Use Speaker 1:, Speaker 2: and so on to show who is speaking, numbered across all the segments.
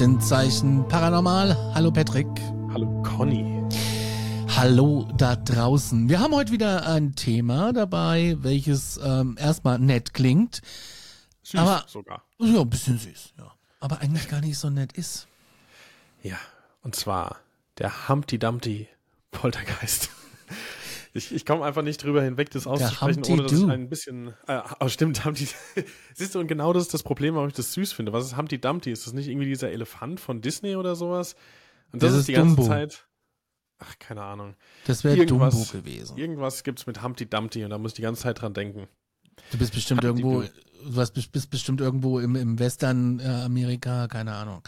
Speaker 1: Aktenzeichen Paranormal. Hallo Patrick.
Speaker 2: Hallo Conny.
Speaker 1: Hallo da draußen. Wir haben heute wieder ein Thema dabei, welches ähm, erstmal nett klingt.
Speaker 2: Süß
Speaker 1: aber
Speaker 2: sogar.
Speaker 1: Ja, ein bisschen süß, ja. Aber eigentlich gar nicht so nett ist.
Speaker 2: Ja, und zwar der Humpty Dumpty Poltergeist. Ich, ich komme einfach nicht drüber hinweg, das auszusprechen, ohne dass es ein bisschen. Äh, oh, stimmt, Humpty. Siehst du, und genau das ist das Problem, warum ich das süß finde. Was ist Humpty Dumpty? Ist das nicht irgendwie dieser Elefant von Disney oder sowas? Und das,
Speaker 1: Das
Speaker 2: ist
Speaker 1: ist
Speaker 2: die ganze
Speaker 1: Dumbo.
Speaker 2: Zeit. Ach, keine Ahnung.
Speaker 1: Das wäre Dumbo gewesen.
Speaker 2: Irgendwas gibt's mit Humpty Dumpty und da muss ich die ganze Zeit dran denken.
Speaker 1: Du bist bestimmt
Speaker 2: Humpty
Speaker 1: irgendwo. Du bist bestimmt irgendwo im, im Western äh, Amerika, keine Ahnung.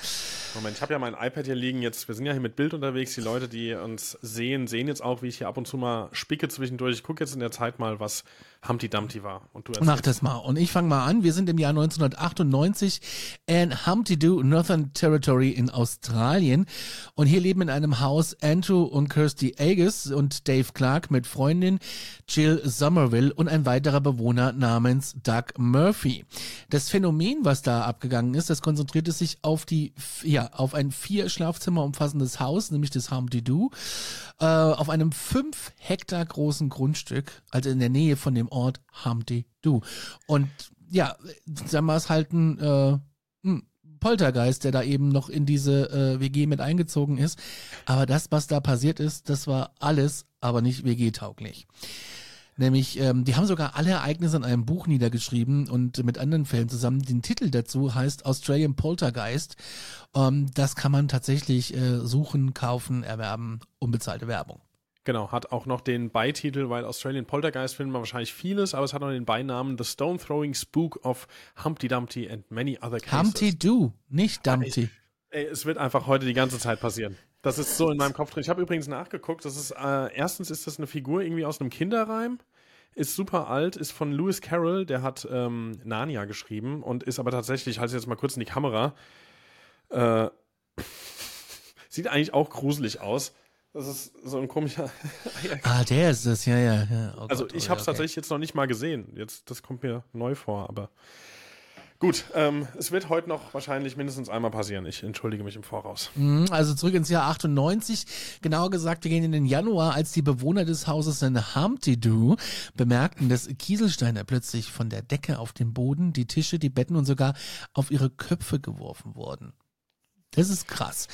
Speaker 2: Moment, ich habe ja mein iPad hier liegen. Jetzt, wir sind ja hier mit Bild unterwegs. Die Leute, die uns sehen, sehen jetzt auch, wie ich hier ab und zu mal spicke zwischendurch. Ich gucke jetzt in der Zeit mal, was Humpty Dumpty war. Und du
Speaker 1: Mach das mal. Und ich fange mal an. Wir sind im Jahr 1998 in Humpty Doo, Northern Territory in Australien. Und hier leben in einem Haus Andrew und Kirsty Agus und Dave Clark mit Freundin Jill Somerville und ein weiterer Bewohner namens Doug Murphy. Das Phänomen, was da abgegangen ist, das konzentrierte sich auf die, ja, auf ein vier Schlafzimmer umfassendes Haus, nämlich das Humpty Doo, äh, auf einem fünf Hektar großen Grundstück, also in der Nähe von dem Ort Humpty Doo. Und ja, sagen wir es halt ein, äh, ein Poltergeist, der da eben noch in diese äh, WG mit eingezogen ist. Aber das, was da passiert ist, das war alles, aber nicht WG-tauglich. Nämlich, ähm, die haben sogar alle Ereignisse in einem Buch niedergeschrieben und mit anderen Fällen zusammen. Den Titel dazu heißt Australian Poltergeist. Ähm, das kann man tatsächlich äh, suchen, kaufen, erwerben, unbezahlte Werbung.
Speaker 2: Genau, hat auch noch den Beititel, weil Australian Poltergeist findet man wahrscheinlich vieles, aber es hat noch den Beinamen The Stone Throwing Spook of Humpty Dumpty and Many Other Cases.
Speaker 1: Humpty Doo, nicht Dumpty.
Speaker 2: Ey, es wird einfach heute die ganze Zeit passieren. Das ist so in meinem Kopf drin. Ich habe übrigens nachgeguckt. Das ist äh, erstens ist das eine Figur irgendwie aus einem Kinderreim, ist super alt, ist von Lewis Carroll, der hat ähm, Narnia geschrieben und ist aber tatsächlich, ich halte es jetzt mal kurz in die Kamera, äh, sieht eigentlich auch gruselig aus. Das ist so ein komischer.
Speaker 1: Ah, der ist es, ja, ja. ja. Oh
Speaker 2: Also
Speaker 1: Gott,
Speaker 2: ich
Speaker 1: oh,
Speaker 2: habe es
Speaker 1: okay.
Speaker 2: tatsächlich jetzt noch nicht mal gesehen. Jetzt, das kommt mir neu vor, aber gut. Ähm, es wird heute noch wahrscheinlich mindestens einmal passieren. Ich entschuldige mich im Voraus.
Speaker 1: Mhm, Also zurück ins Jahr 98. Genauer gesagt, wir gehen in den Januar, als die Bewohner des Hauses in Doo bemerkten, dass Kieselsteine plötzlich von der Decke auf den Boden, die Tische, die Betten und sogar auf ihre Köpfe geworfen wurden. Das ist krass.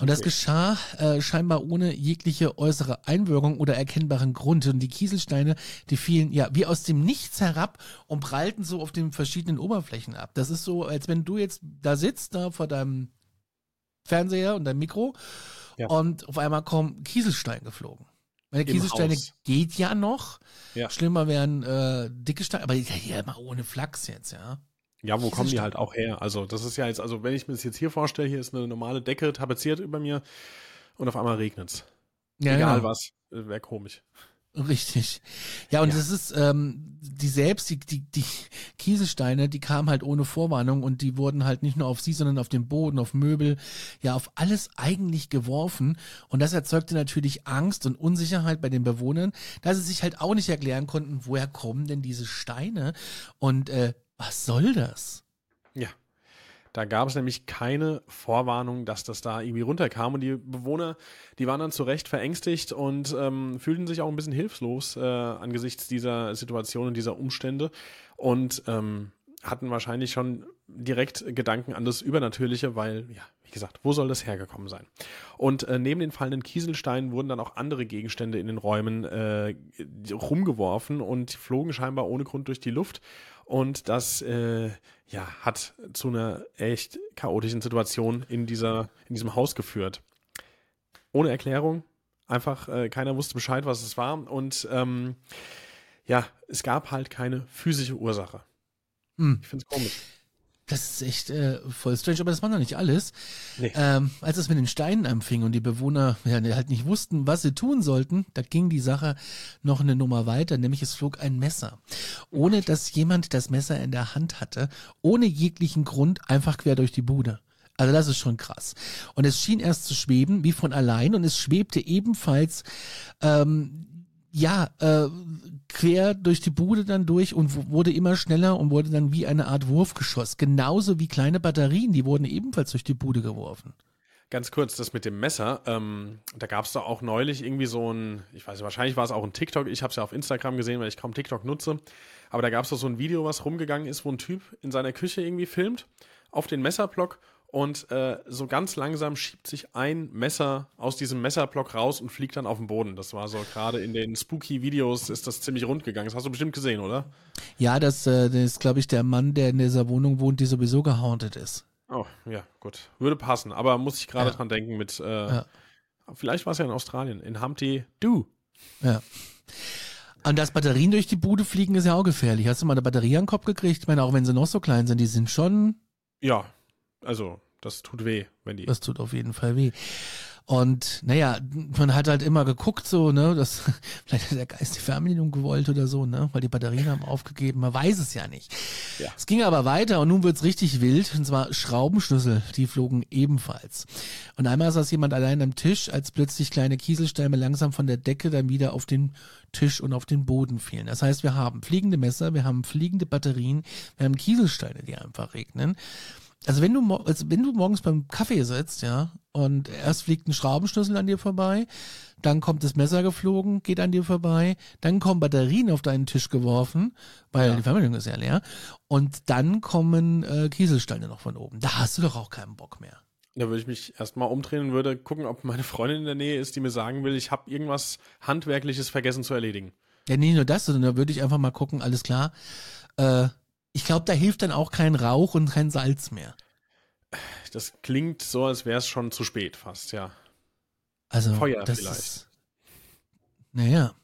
Speaker 1: Und das geschah äh, scheinbar ohne jegliche äußere Einwirkung oder erkennbaren Grund. Und die Kieselsteine, die fielen ja wie aus dem Nichts herab und prallten so auf den verschiedenen Oberflächen ab. Das ist so, als wenn du jetzt da sitzt, da vor deinem Fernseher und deinem Mikro
Speaker 2: Ja.
Speaker 1: und auf einmal kommen Kieselsteine geflogen. Meine Kieselsteine geht ja noch.
Speaker 2: Ja.
Speaker 1: Schlimmer wären äh, dicke Steine, aber ja, ja, mal ohne Flachs jetzt, ja.
Speaker 2: Ja, wo kommen die halt auch her? Also, das ist ja jetzt, also wenn ich mir das jetzt hier vorstelle, hier ist eine normale Decke tapeziert über mir und auf einmal regnet's.
Speaker 1: ja
Speaker 2: Egal
Speaker 1: genau.
Speaker 2: was, wäre komisch.
Speaker 1: Richtig. Ja, und
Speaker 2: Ja.
Speaker 1: das ist, ähm, die selbst, die, die, die Kieselsteine, die kamen halt ohne Vorwarnung und die wurden halt nicht nur auf sie, sondern auf den Boden, auf Möbel, ja, auf alles eigentlich geworfen. Und das erzeugte natürlich Angst und Unsicherheit bei den Bewohnern, da sie sich halt auch nicht erklären konnten, woher kommen denn diese Steine und äh, was soll das?
Speaker 2: Ja. Da gab es nämlich keine Vorwarnung, dass das da irgendwie runterkam. Und die Bewohner, die waren dann zu Recht verängstigt und ähm, fühlten sich auch ein bisschen hilflos äh, angesichts dieser Situation und dieser Umstände und ähm, hatten wahrscheinlich schon direkt Gedanken an das Übernatürliche, weil, ja, gesagt, wo soll das hergekommen sein? Und äh, neben den fallenden Kieselsteinen wurden dann auch andere Gegenstände in den Räumen äh, rumgeworfen und flogen scheinbar ohne Grund durch die Luft. Und das äh, ja, hat zu einer echt chaotischen Situation in, dieser, in diesem Haus geführt. Ohne Erklärung. Einfach, äh, keiner wusste Bescheid, was es war. Und ähm, ja, es gab halt keine physische Ursache.
Speaker 1: Hm.
Speaker 2: Ich finde es komisch.
Speaker 1: Das ist echt äh, voll strange, aber das war noch nicht alles.
Speaker 2: Nee.
Speaker 1: Ähm, als es mit den Steinen anfing und die Bewohner ja, halt nicht wussten, was sie tun sollten, da ging die Sache noch eine Nummer weiter, nämlich es flog ein Messer. Ohne dass jemand das Messer in der Hand hatte, ohne jeglichen Grund, einfach quer durch die Bude. Also das ist schon krass. Und es schien erst zu schweben, wie von allein, und es schwebte ebenfalls ähm, ja, äh, quer durch die Bude dann durch und wurde immer schneller und wurde dann wie eine Art Wurfgeschoss. Genauso wie kleine Batterien, die wurden ebenfalls durch die Bude geworfen.
Speaker 2: Ganz kurz, das mit dem Messer, ähm, da gab es da auch neulich irgendwie so ein, ich weiß nicht, wahrscheinlich war es auch ein TikTok, ich habe es ja auf Instagram gesehen, weil ich kaum TikTok nutze, aber da gab es doch so ein Video, was rumgegangen ist, wo ein Typ in seiner Küche irgendwie filmt, auf den Messerblock und äh, so ganz langsam schiebt sich ein Messer aus diesem Messerblock raus und fliegt dann auf den Boden. Das war so gerade in den Spooky-Videos ist das ziemlich rund gegangen. Das hast du bestimmt gesehen, oder?
Speaker 1: Ja, das, äh, das ist, glaube ich, der Mann, der in dieser Wohnung wohnt, die sowieso gehauntet ist.
Speaker 2: Oh, ja, gut. Würde passen. Aber muss ich gerade
Speaker 1: Ja.
Speaker 2: dran denken mit, äh,
Speaker 1: Ja.
Speaker 2: vielleicht war es ja in Australien, in Humpty Du.
Speaker 1: Ja. Und dass Batterien durch die Bude fliegen, ist ja auch gefährlich. Hast du mal eine Batterie an den Kopf gekriegt? Ich meine, auch wenn sie noch so klein sind, die sind schon
Speaker 2: Ja, also das tut weh, wenn die.
Speaker 1: Das tut auf jeden Fall weh. Und naja, man hat halt immer geguckt, so, ne, das, vielleicht hat der Geist die Fernbedienung gewollt oder so, ne, weil die Batterien haben aufgegeben, man weiß es ja nicht.
Speaker 2: Ja.
Speaker 1: Es ging aber weiter und nun wird's richtig wild, und zwar Schraubenschlüssel, die flogen ebenfalls. Und einmal saß jemand allein am Tisch, als plötzlich kleine Kieselsteine langsam von der Decke dann wieder auf den Tisch und auf den Boden fielen. Das heißt, wir haben fliegende Messer, wir haben fliegende Batterien, wir haben Kieselsteine, die einfach regnen. Also wenn du, also wenn du morgens beim Kaffee sitzt, ja, und erst fliegt ein Schraubenschlüssel an dir vorbei, dann kommt das Messer geflogen, geht an dir vorbei, dann kommen Batterien auf deinen Tisch geworfen, weil
Speaker 2: Ja.
Speaker 1: die Fernbedienung ist ja leer, und dann kommen äh, Kieselsteine noch von oben. Da hast du doch auch keinen Bock mehr.
Speaker 2: Da würde ich mich erstmal umdrehen und würde gucken, ob meine Freundin in der Nähe ist, die mir sagen will, ich habe irgendwas Handwerkliches vergessen zu erledigen.
Speaker 1: Ja, nicht nur das, sondern da würde ich einfach mal gucken, alles klar. Äh, ich glaube, da hilft dann auch kein Rauch und kein Salz mehr.
Speaker 2: Das klingt so, als wäre es schon zu spät fast, ja.
Speaker 1: Also
Speaker 2: Feuer
Speaker 1: das
Speaker 2: vielleicht.
Speaker 1: Ist, naja.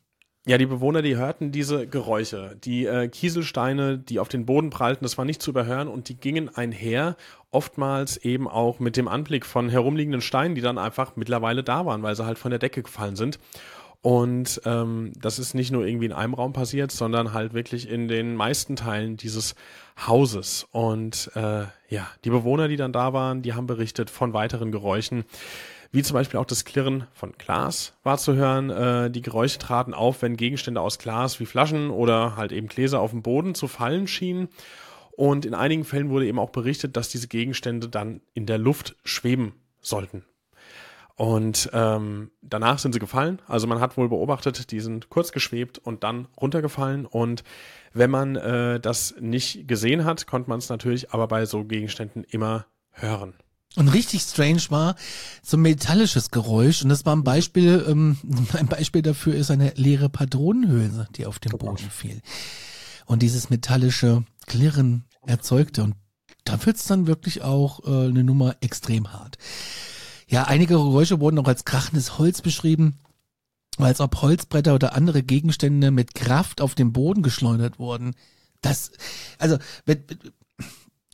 Speaker 2: Ja, die Bewohner, die hörten diese Geräusche. Die äh, Kieselsteine, die auf den Boden prallten, das war nicht zu überhören und die gingen einher, oftmals eben auch mit dem Anblick von herumliegenden Steinen, die dann einfach mittlerweile da waren, weil sie halt von der Decke gefallen sind. Und ähm, das ist nicht nur irgendwie in einem Raum passiert, sondern halt wirklich in den meisten Teilen dieses Hauses. Und äh, ja, die Bewohner, die dann da waren, die haben berichtet von weiteren Geräuschen, wie zum Beispiel auch das Klirren von Glas war zu hören. Äh, die Geräusche traten auf, wenn Gegenstände aus Glas wie Flaschen oder halt eben Gläser auf dem Boden zu fallen schienen. Und in einigen Fällen wurde eben auch berichtet, dass diese Gegenstände dann in der Luft schweben sollten. Und ähm, danach sind sie gefallen. Also man hat wohl beobachtet, die sind kurz geschwebt und dann runtergefallen. Und wenn man äh, das nicht gesehen hat, konnte man es natürlich aber bei so Gegenständen immer hören.
Speaker 1: Und richtig strange war so ein metallisches Geräusch. Und das war ein Beispiel, ähm, ein Beispiel dafür ist eine leere Patronenhülse, die auf den Boden fiel. Und dieses metallische Klirren erzeugte. Und da wird's dann wirklich auch äh, eine Nummer extrem hart. Ja, einige Geräusche wurden auch als krachendes Holz beschrieben, als ob Holzbretter oder andere Gegenstände mit Kraft auf den Boden geschleudert wurden. Das, also, wenn,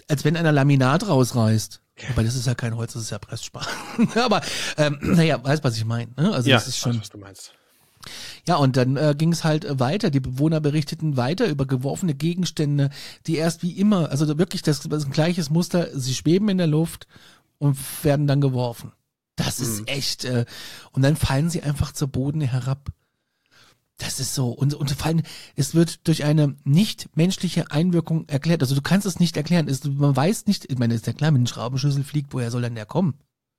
Speaker 1: als wenn einer Laminat rausreißt. Wobei das ist ja kein Holz, das ist ja Pressspan. Aber ähm, naja, weißt was ich meine. Ne? Also das ist schon.
Speaker 2: weiß, was du meinst.
Speaker 1: Ja, und dann äh, ging es halt weiter. Die Bewohner berichteten weiter über geworfene Gegenstände, die erst wie immer, also wirklich das, das ist ein gleiches Muster, sie schweben in der Luft und werden dann geworfen. Das ist
Speaker 2: Mhm.
Speaker 1: echt, äh, und dann fallen sie einfach zu Boden herab. Das ist so. Und, und vor allem, es wird durch eine nicht menschliche Einwirkung erklärt. Also du kannst es nicht erklären. Es, man weiß nicht, ich meine, ist ja klar, wenn ein Schraubenschlüssel fliegt, woher soll denn der kommen?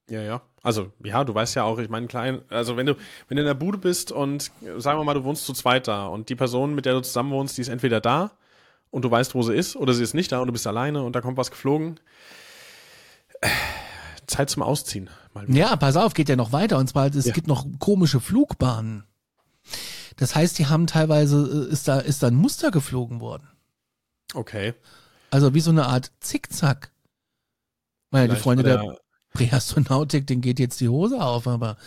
Speaker 2: Ja, ja. Also, ja, du weißt ja auch, ich meine, klein, also wenn du, wenn du in der Bude bist und sagen wir mal, du wohnst zu zweit da und die Person, mit der du zusammen wohnst, die ist entweder da und du weißt, wo sie ist, oder sie ist nicht da und du bist alleine und da kommt was geflogen. Äh, Zeit zum Ausziehen.
Speaker 1: Mal ja, pass auf, geht ja noch weiter. Und zwar, es ja. gibt noch komische Flugbahnen. Das heißt, die haben teilweise, äh, ist da, ist da ein Muster geflogen worden.
Speaker 2: Okay.
Speaker 1: Also wie so eine Art Zickzack. Naja, die Freunde der, Präastronautik, den geht jetzt die Hose auf, aber.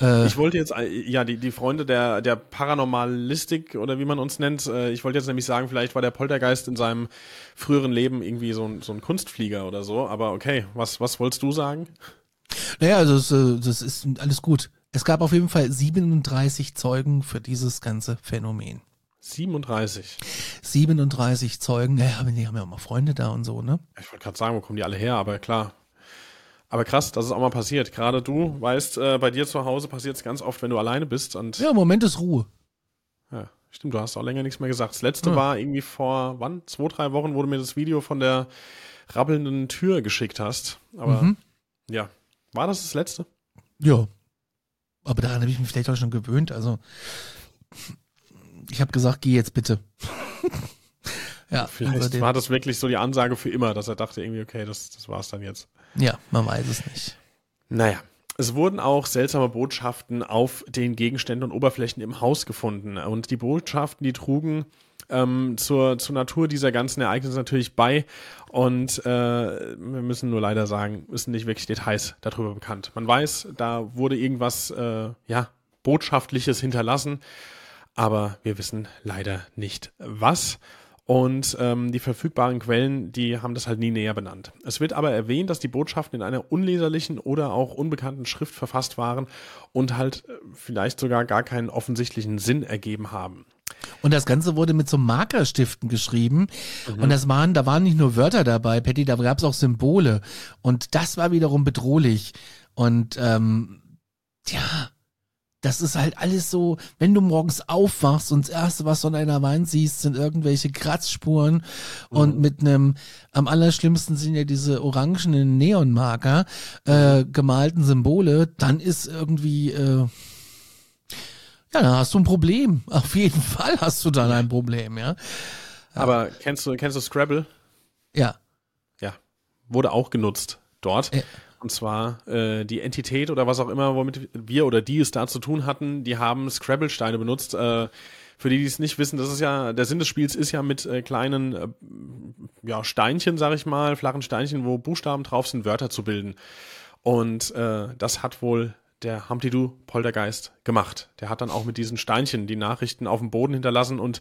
Speaker 2: Äh, ich wollte jetzt, äh, ja, die, die Freunde der, der Paranormalistik oder wie man uns nennt, äh, ich wollte jetzt nämlich sagen, vielleicht war der Poltergeist in seinem früheren Leben irgendwie so ein, so ein Kunstflieger oder so, aber okay, was, was wolltest du sagen?
Speaker 1: Naja, also das, das ist alles gut. Es gab auf jeden Fall 37 Zeugen für dieses ganze Phänomen.
Speaker 2: 37.
Speaker 1: 37 Zeugen, ja, die haben ja auch mal Freunde da und so, ne?
Speaker 2: Ich wollte gerade sagen, wo kommen die alle her, aber klar, aber krass, dass es auch mal passiert. Gerade du weißt, äh, bei dir zu Hause passiert es ganz oft, wenn du alleine bist. Und
Speaker 1: ja, im Moment ist Ruhe.
Speaker 2: Ja, stimmt, du hast auch länger nichts mehr gesagt. Das letzte ja. war irgendwie vor, wann? Zwei, drei Wochen, wo du mir das Video von der rabbelnden Tür geschickt hast. Aber mhm. ja, war das das letzte?
Speaker 1: Ja. Aber daran habe ich mich vielleicht auch schon gewöhnt. Also, ich habe gesagt, geh jetzt bitte.
Speaker 2: ja, vielleicht war das wirklich so die Ansage für immer, dass er dachte irgendwie, okay, das, das war's dann jetzt.
Speaker 1: Ja, man weiß es nicht.
Speaker 2: Naja. Es wurden auch seltsame Botschaften auf den Gegenständen und Oberflächen im Haus gefunden. Und die Botschaften, die trugen ähm, zur, zur Natur dieser ganzen Ereignisse natürlich bei. Und äh, wir müssen nur leider sagen, sind nicht wirklich Details darüber bekannt. Man weiß, da wurde irgendwas, äh, ja, Botschaftliches hinterlassen, aber wir wissen leider nicht was. Und ähm, die verfügbaren Quellen, die haben das halt nie näher benannt. Es wird aber erwähnt, dass die Botschaften in einer unleserlichen oder auch unbekannten Schrift verfasst waren und halt äh, vielleicht sogar gar keinen offensichtlichen Sinn ergeben haben.
Speaker 1: Und das Ganze wurde mit so Markerstiften geschrieben. Mhm. Und das waren, da waren nicht nur Wörter dabei, Patty, da gab es auch Symbole. Und das war wiederum bedrohlich. Und ähm, ja, das ist halt alles so, wenn du morgens aufwachst und das erste, was du an einer Wand siehst, sind irgendwelche Kratzspuren mhm. und mit einem, am allerschlimmsten sind ja diese orangenen Neonmarker, äh, gemalten Symbole, dann ist irgendwie, äh, ja, dann hast du ein Problem. Auf jeden Fall hast du dann ein Problem, ja.
Speaker 2: Aber kennst du, kennst du Scrabble?
Speaker 1: Ja.
Speaker 2: Ja. Wurde auch genutzt dort. Ja. Und zwar äh, die Entität oder was auch immer, womit wir oder die es da zu tun hatten, die haben Scrabble-Steine benutzt. Äh, für die, die es nicht wissen, das ist ja, der Sinn des Spiels ist ja mit äh, kleinen äh, ja, Steinchen, sag ich mal, flachen Steinchen, wo Buchstaben drauf sind, Wörter zu bilden. Und äh, das hat wohl der Humpty Doo Poltergeist gemacht. Der hat dann auch mit diesen Steinchen die Nachrichten auf dem Boden hinterlassen und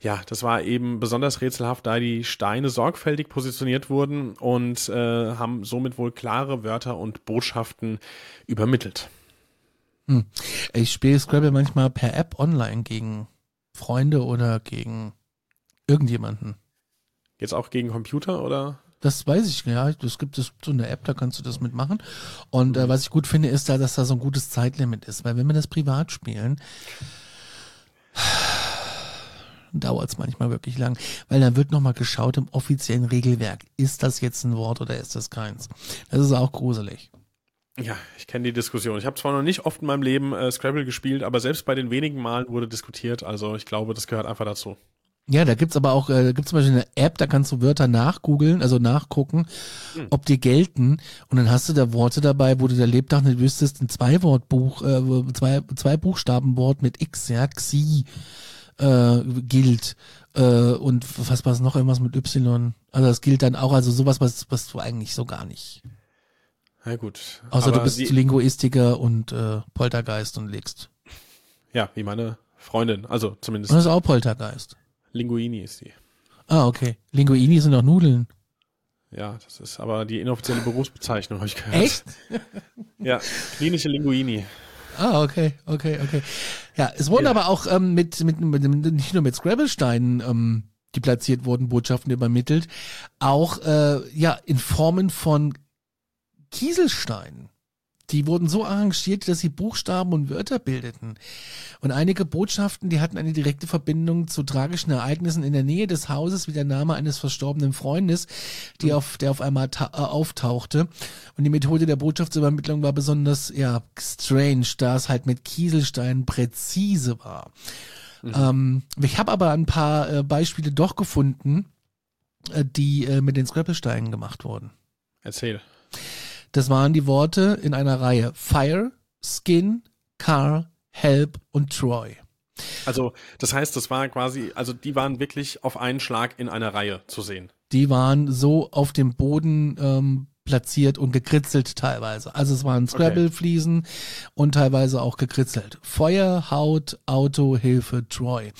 Speaker 2: ja, das war eben besonders rätselhaft, da die Steine sorgfältig positioniert wurden und äh, haben somit wohl klare Wörter und Botschaften übermittelt.
Speaker 1: Hm. Ich spiele Scrabble manchmal per App online gegen Freunde oder gegen irgendjemanden.
Speaker 2: Jetzt auch gegen Computer oder?
Speaker 1: Das weiß ich, ja. Es gibt so eine App, da kannst du das mitmachen. Und äh, was ich gut finde, ist da, dass da so ein gutes Zeitlimit ist. Weil wenn wir das privat spielen, dauert es manchmal wirklich lang, weil dann wird nochmal geschaut im offiziellen Regelwerk. Ist das jetzt ein Wort oder ist das keins? Das ist auch gruselig.
Speaker 2: Ja, ich kenne die Diskussion. Ich habe zwar noch nicht oft in meinem Leben äh, Scrabble gespielt, aber selbst bei den wenigen Malen wurde diskutiert. Also ich glaube, das gehört einfach dazu.
Speaker 1: Ja, da gibt's aber auch, äh, da gibt's zum Beispiel eine App, da kannst du Wörter nachgoogeln, also nachgucken, hm. ob die gelten. Und dann hast du da Worte dabei, wo du der Lebtag nicht wüsstest, ein Zwei-Wort-Buch, äh, zwei, zwei Buchstabenwort mit X, ja, Xi äh, gilt. Äh, und was war es noch irgendwas mit Y? Also das gilt dann auch, also sowas, was, was du eigentlich so gar nicht.
Speaker 2: Na gut.
Speaker 1: Außer du bist Linguistiker und äh, Poltergeist und legst.
Speaker 2: Ja, wie meine Freundin, also zumindest.
Speaker 1: Und das ist auch Poltergeist.
Speaker 2: Linguini ist die.
Speaker 1: Ah, okay. Linguini sind auch Nudeln.
Speaker 2: Ja, das ist aber die inoffizielle Berufsbezeichnung, habe ich gehört.
Speaker 1: Echt?
Speaker 2: ja, klinische Linguini.
Speaker 1: Ah, okay, okay, okay. Ja, es wurden ja. aber auch ähm, mit, mit, mit, nicht nur mit Scrabble-Steinen, ähm, die platziert wurden, Botschaften übermittelt, auch äh, ja in Formen von Kieselsteinen. Die wurden so arrangiert, dass sie Buchstaben und Wörter bildeten. Und einige Botschaften, die hatten eine direkte Verbindung zu tragischen Ereignissen in der Nähe des Hauses, wie der Name eines verstorbenen Freundes, die mhm. auf, der auf einmal äh, auftauchte. Und die Methode der Botschaftsübermittlung war besonders, ja, strange, da es halt mit Kieselsteinen präzise war. Mhm. Ähm, ich habe aber ein paar äh, Beispiele doch gefunden, äh, die äh, mit den Scrabble-Steinen gemacht wurden.
Speaker 2: Erzähl.
Speaker 1: Das waren die Worte in einer Reihe Fire, Skin, Car, Help und Troy.
Speaker 2: Also, das heißt, das war quasi, also die waren wirklich auf einen Schlag in einer Reihe zu sehen.
Speaker 1: Die waren so auf dem Boden ähm, platziert und gekritzelt teilweise. Also es waren Scrabble-Fliesen okay. und teilweise auch gekritzelt. Feuer, Haut, Auto, Hilfe, Troy.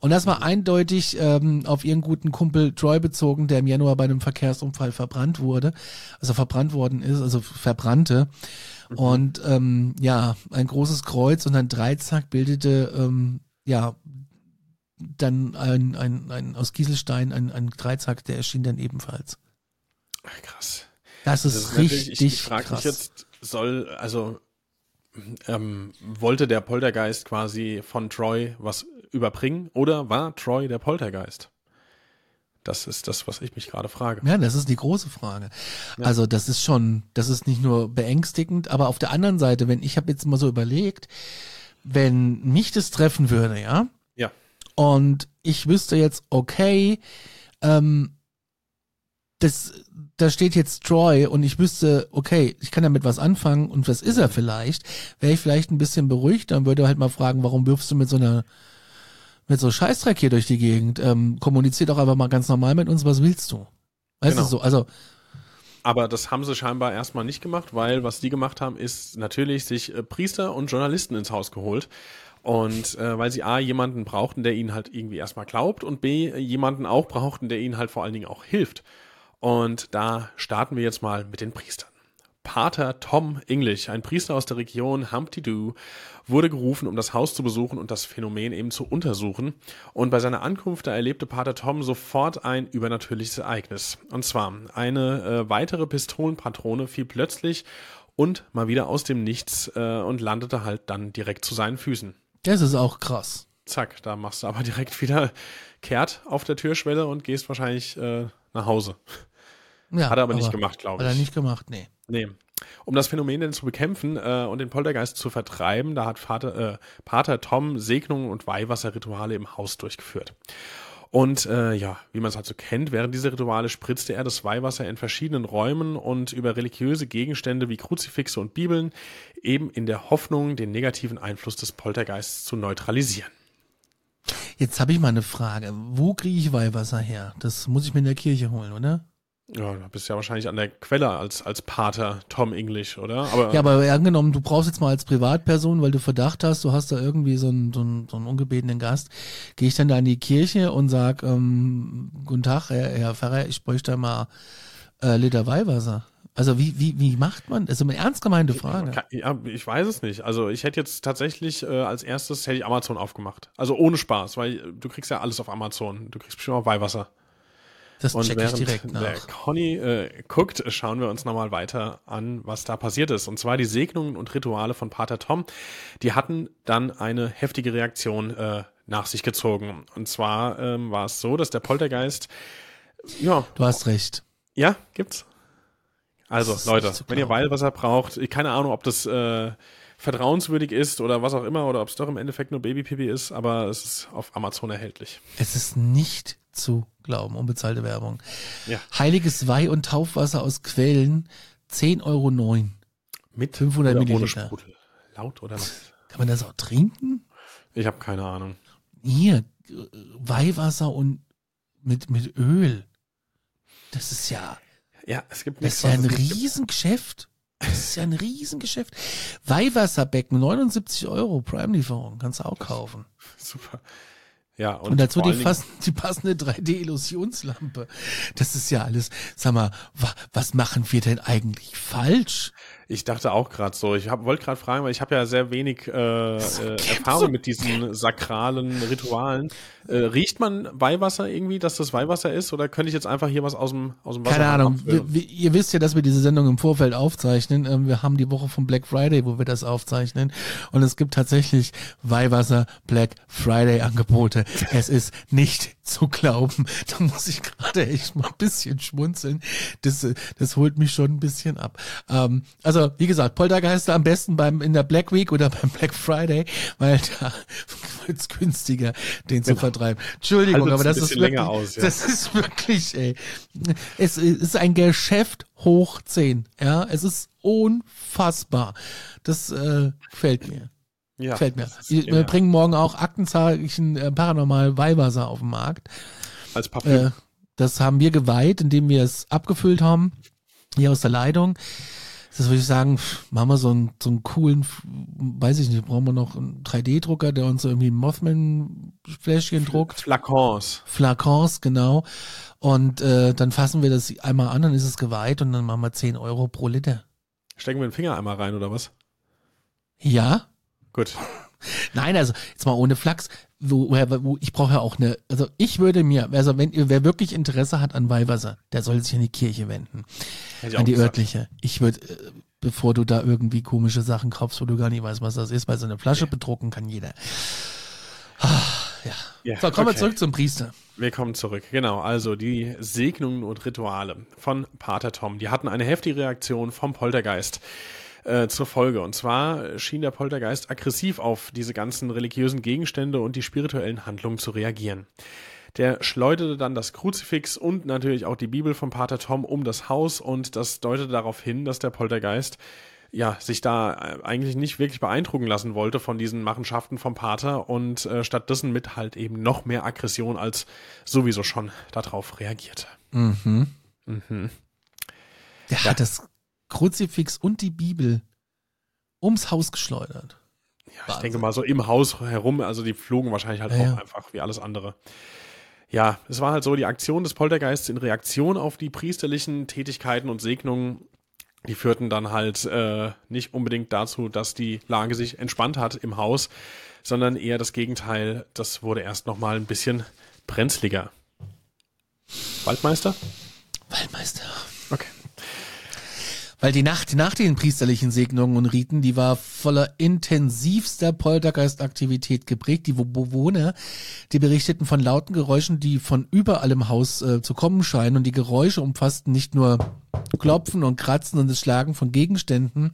Speaker 1: Und das war eindeutig ähm, auf ihren guten Kumpel Troy bezogen, der im Januar bei einem Verkehrsunfall verbrannt wurde, also verbrannt worden ist, also verbrannte. Mhm. Und ähm, ja, ein großes Kreuz und ein Dreizack bildete ähm, ja dann ein, ein, ein aus Kieselstein ein, ein Dreizack, der erschien dann ebenfalls.
Speaker 2: Krass.
Speaker 1: Das ist, das ist richtig ich, ich
Speaker 2: frage mich jetzt, soll, also ähm, wollte der Poltergeist quasi von Troy was überbringen oder war Troy der Poltergeist? Das ist das, was ich mich gerade frage.
Speaker 1: Ja, das ist die große Frage. Ja. Also das ist schon, das ist nicht nur beängstigend, aber auf der anderen Seite, wenn ich habe jetzt mal so überlegt, wenn mich das treffen würde, ja,
Speaker 2: ja,
Speaker 1: und ich wüsste jetzt, okay, ähm, das, da steht jetzt Troy und ich wüsste, okay, ich kann damit was anfangen und was ist er vielleicht, wäre ich vielleicht ein bisschen beruhigt und würde halt mal fragen, warum wirfst du mit so einer, mit so Scheißdreck hier durch die Gegend? Ähm, kommunizier doch einfach mal ganz normal mit uns, was willst du? Weißt genau. du so, also.
Speaker 2: Aber das haben sie scheinbar erstmal nicht gemacht, weil was die gemacht haben, ist natürlich sich äh, Priester und Journalisten ins Haus geholt. Und äh, weil sie A, jemanden brauchten, der ihnen halt irgendwie erstmal glaubt und B, jemanden auch brauchten, der ihnen halt vor allen Dingen auch hilft. Und da starten wir jetzt mal mit den Priestern. Pater Tom English, ein Priester aus der Region Humpty Doo, wurde gerufen, um das Haus zu besuchen und das Phänomen eben zu untersuchen. Und bei seiner Ankunft da erlebte Pater Tom sofort ein übernatürliches Ereignis. Und zwar eine äh, weitere Pistolenpatrone fiel plötzlich und mal wieder aus dem Nichts äh, und landete halt dann direkt zu seinen Füßen.
Speaker 1: Das ist auch krass.
Speaker 2: Zack, da machst du aber direkt wieder kehrt auf der Türschwelle und gehst wahrscheinlich äh, nach Hause. Ja, hat er aber, aber nicht gemacht, glaube ich.
Speaker 1: Hat er nicht gemacht, nee.
Speaker 2: Nee. Um das Phänomen denn zu bekämpfen äh, und den Poltergeist zu vertreiben, da hat Vater, äh, Pater Tom Segnungen und Weihwasserrituale im Haus durchgeführt. Und äh, ja, wie man es halt so kennt, während dieser Rituale spritzte er das Weihwasser in verschiedenen Räumen und über religiöse Gegenstände wie Kruzifixe und Bibeln, eben in der Hoffnung, den negativen Einfluss des Poltergeists zu neutralisieren.
Speaker 1: Jetzt habe ich mal eine Frage. Wo kriege ich Weihwasser her? Das muss ich mir in der Kirche holen, oder?
Speaker 2: Ja, du bist ja wahrscheinlich an der Quelle als, als Pater Tom English, oder?
Speaker 1: Aber, ja, aber angenommen, du brauchst jetzt mal als Privatperson, weil du Verdacht hast, du hast da irgendwie so einen, so einen, so einen ungebetenen Gast, gehe ich dann da in die Kirche und sag, ähm, guten Tag, Herr, Herr Pfarrer, ich bräuchte mal äh, Liter Weihwasser. Also wie, wie, wie macht man? Das ist eine ernst gemeinte Frage.
Speaker 2: Ja, ich weiß es nicht. Also ich hätte jetzt tatsächlich äh, als erstes hätte ich Amazon aufgemacht. Also ohne Spaß, weil du kriegst ja alles auf Amazon. Du kriegst bestimmt auch Weihwasser.
Speaker 1: Das
Speaker 2: und
Speaker 1: check ich direkt nach.
Speaker 2: der Conny äh, guckt, schauen wir uns nochmal weiter an, was da passiert ist. Und zwar die Segnungen und Rituale von Pater Tom, die hatten dann eine heftige Reaktion äh, nach sich gezogen. Und zwar ähm, war es so, dass der Poltergeist, ja.
Speaker 1: Du hast recht.
Speaker 2: Ja, gibt's. Also, Leute, wenn ihr Weilwasser braucht, keine Ahnung, ob das äh, vertrauenswürdig ist oder was auch immer, oder ob es doch im Endeffekt nur Babypipi ist, aber es ist auf Amazon erhältlich.
Speaker 1: Es ist nicht zu glauben, unbezahlte Werbung.
Speaker 2: Ja.
Speaker 1: Heiliges Weih- und Taufwasser aus Quellen, 10,09 Euro.
Speaker 2: Mit 500 oder Milliliter. Sprudel? Laut oder was?
Speaker 1: Kann man das auch trinken?
Speaker 2: Ich habe keine Ahnung.
Speaker 1: Hier, Weihwasser und mit, mit Öl. Das ist ja.
Speaker 2: Ja, es gibt
Speaker 1: nichts, Das ist ja ein Riesengeschäft. Das ist ja ein Riesengeschäft. Weihwasserbecken, 79 Euro, Prime-Lieferung, kannst du auch kaufen.
Speaker 2: Super. Ja,
Speaker 1: und, und dazu die, fast, die passende 3D-Illusionslampe. Das ist ja alles. Sag mal, wa, was machen wir denn eigentlich falsch?
Speaker 2: Ich dachte auch gerade so. Ich wollte gerade fragen, weil ich habe ja sehr wenig äh, äh, Erfahrung mit diesen sakralen Ritualen. Äh, riecht man Weihwasser irgendwie, dass das Weihwasser ist? Oder könnte ich jetzt einfach hier was aus dem, aus dem
Speaker 1: Wasser Keine Ahnung. Wir, wir, ihr wisst ja, dass wir diese Sendung im Vorfeld aufzeichnen. Ähm, wir haben die Woche vom Black Friday, wo wir das aufzeichnen. Und es gibt tatsächlich Weihwasser Black Friday Angebote. es ist nicht zu glauben. Da muss ich gerade echt mal ein bisschen schmunzeln. Das, das holt mich schon ein bisschen ab. Ähm, also, wie gesagt, Poltergeister am besten beim in der Black Week oder beim Black Friday, weil da wird's günstiger, den zu genau. vertreiben. Entschuldigung, also aber das ist wirklich, aus, ja. das ist wirklich, ey, es ist ein Geschäft hoch zehn. Ja, es ist unfassbar. Das äh, gefällt mir. Ja, Fällt mir. Wir ja. bringen morgen auch Aktenzeichen äh, Paranormal Weihwasser auf den Markt.
Speaker 2: Als Parfüm. Äh,
Speaker 1: das haben wir geweiht, indem wir es abgefüllt haben. Hier aus der Leitung. Das würde ich sagen, machen wir so einen, so einen coolen, weiß ich nicht, brauchen wir noch einen 3D-Drucker, der uns irgendwie Mothman-Fläschchen druckt.
Speaker 2: Flakons.
Speaker 1: Flakons, genau. Und äh, dann fassen wir das einmal an, dann ist es geweiht und dann machen wir 10 Euro pro Liter.
Speaker 2: Stecken wir den Finger einmal rein, oder was?
Speaker 1: Ja.
Speaker 2: Gut.
Speaker 1: Nein, also jetzt mal ohne Flachs. Ich brauche ja auch eine, also ich würde mir, also wenn wer wirklich Interesse hat an Weihwasser, der soll sich an die Kirche wenden. An die gesagt. örtliche. Ich würde, äh, bevor du da irgendwie komische Sachen kaufst, wo du gar nicht weißt, was das ist, weil so eine Flasche okay. bedrucken kann jeder. Ah, ja. ja. So, kommen okay. wir zurück zum Priester.
Speaker 2: Wir kommen zurück. Genau, also die Segnungen und Rituale von Pater Tom, die hatten eine heftige Reaktion vom Poltergeist äh, zur Folge. Und zwar schien der Poltergeist aggressiv auf diese ganzen religiösen Gegenstände und die spirituellen Handlungen zu reagieren. Der schleuderte dann das Kruzifix und natürlich auch die Bibel von Pater Tom um das Haus und das deutete darauf hin, dass der Poltergeist ja, sich da äh, eigentlich nicht wirklich beeindrucken lassen wollte von diesen Machenschaften vom Pater und äh, stattdessen mit halt eben noch mehr Aggression als sowieso schon darauf reagierte.
Speaker 1: Mhm. Mhm. Der ja. hat das Kruzifix und die Bibel ums Haus geschleudert.
Speaker 2: Ja, ich Wahnsinn. denke mal so im Haus herum, also die flogen wahrscheinlich halt ja, auch ja. einfach wie alles andere. Ja, es war halt so die Aktion des Poltergeists in Reaktion auf die priesterlichen Tätigkeiten und Segnungen, die führten dann halt äh, nicht unbedingt dazu, dass die Lage sich entspannt hat im Haus, sondern eher das Gegenteil. Das wurde erst nochmal ein bisschen brenzliger. Waldmeister?
Speaker 1: Waldmeister. Weil die Nacht nach den priesterlichen Segnungen und Riten, die war voller intensivster Poltergeistaktivität geprägt. Die Bewohner, die berichteten von lauten Geräuschen, die von überall im Haus äh, zu kommen scheinen. Und die Geräusche umfassten nicht nur Klopfen und Kratzen und das Schlagen von Gegenständen mhm.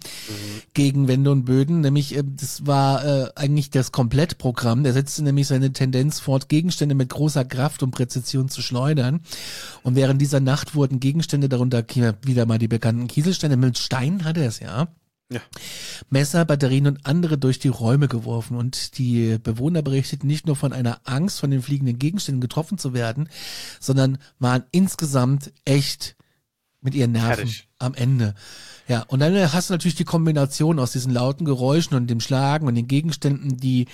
Speaker 1: gegen Wände und Böden. Nämlich, äh, das war äh, eigentlich das Komplettprogramm. Der setzte nämlich seine Tendenz fort, Gegenstände mit großer Kraft und Präzision zu schleudern. Und während dieser Nacht wurden Gegenstände, darunter wieder mal die bekannten Kieselsteine, mit Steinen hatte er es ja, ja. Messer, Batterien und andere durch die Räume geworfen und die Bewohner berichteten nicht nur von einer Angst, von den fliegenden Gegenständen getroffen zu werden, sondern waren insgesamt echt mit ihren Nerven Fertig. am Ende. Ja, und dann hast du natürlich die Kombination aus diesen lauten Geräuschen und dem Schlagen und den Gegenständen, die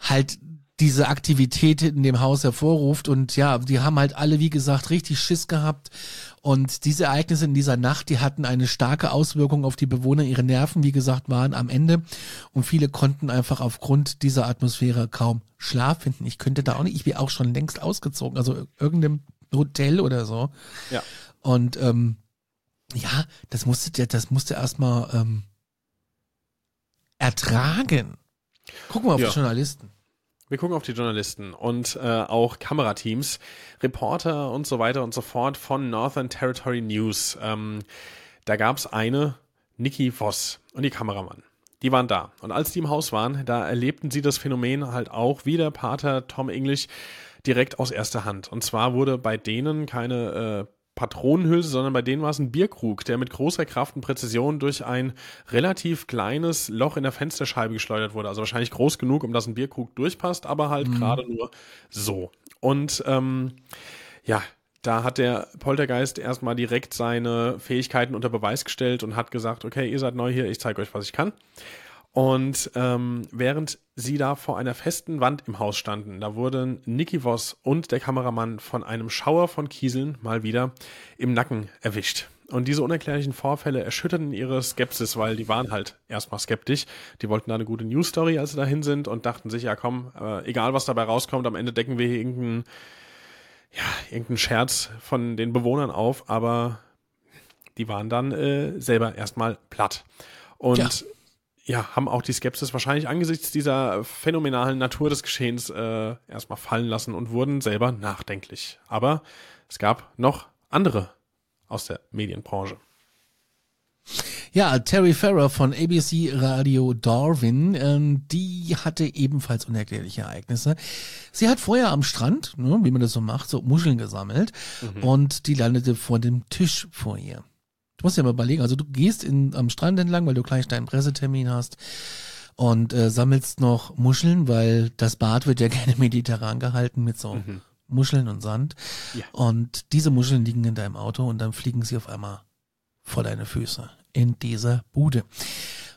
Speaker 1: halt diese Aktivität in dem Haus hervorruft. Und ja, die haben halt alle, wie gesagt, richtig Schiss gehabt. Und diese Ereignisse in dieser Nacht, die hatten eine starke Auswirkung auf die Bewohner. Ihre Nerven, wie gesagt, waren am Ende. Und viele konnten einfach aufgrund dieser Atmosphäre kaum Schlaf finden. Ich könnte da auch nicht, ich bin auch schon längst ausgezogen. Also irgendeinem Hotel oder so.
Speaker 2: Ja.
Speaker 1: Und ähm, ja, das musste das musste erstmal ähm, ertragen. Gucken wir auf ja. die Journalisten.
Speaker 2: Wir gucken auf die Journalisten und äh, auch Kamerateams, Reporter und so weiter und so fort von Northern Territory News. Ähm, da gab es eine, Nikki Voss und die Kameramann. Die waren da. Und als die im Haus waren, da erlebten sie das Phänomen halt auch wie der Pater Tom English direkt aus erster Hand. Und zwar wurde bei denen keine äh, Patronenhülse, sondern bei denen war es ein Bierkrug, der mit großer Kraft und Präzision durch ein relativ kleines Loch in der Fensterscheibe geschleudert wurde. Also wahrscheinlich groß genug, um dass ein Bierkrug durchpasst, aber halt mhm. gerade nur so. Und ähm, ja, da hat der Poltergeist erstmal direkt seine Fähigkeiten unter Beweis gestellt und hat gesagt, okay, ihr seid neu hier, ich zeige euch, was ich kann. Und ähm, während sie da vor einer festen Wand im Haus standen, da wurden Niki Voss und der Kameramann von einem Schauer von Kieseln mal wieder im Nacken erwischt. Und diese unerklärlichen Vorfälle erschütterten ihre Skepsis, weil die waren halt erstmal skeptisch. Die wollten da eine gute News-Story, als sie dahin sind und dachten sich, ja komm, äh, egal was dabei rauskommt, am Ende decken wir hier irgendeinen, ja, irgendeinen Scherz von den Bewohnern auf, aber die waren dann äh, selber erstmal platt. Und ja ja, haben auch die Skepsis wahrscheinlich angesichts dieser phänomenalen Natur des Geschehens äh, erstmal fallen lassen und wurden selber nachdenklich. Aber es gab noch andere aus der Medienbranche.
Speaker 1: Ja, Terry Farrer von ABC Radio Darwin, ähm, die hatte ebenfalls unerklärliche Ereignisse. Sie hat vorher am Strand, ne, wie man das so macht, so Muscheln gesammelt mhm. und die landete vor dem Tisch vor ihr. Du musst dir mal überlegen, also du gehst in, am Strand entlang, weil du gleich deinen Pressetermin hast und äh, sammelst noch Muscheln, weil das Bad wird ja gerne mediterran gehalten mit so mhm. Muscheln und Sand. Ja. Und diese Muscheln liegen in deinem Auto und dann fliegen sie auf einmal vor deine Füße in dieser Bude.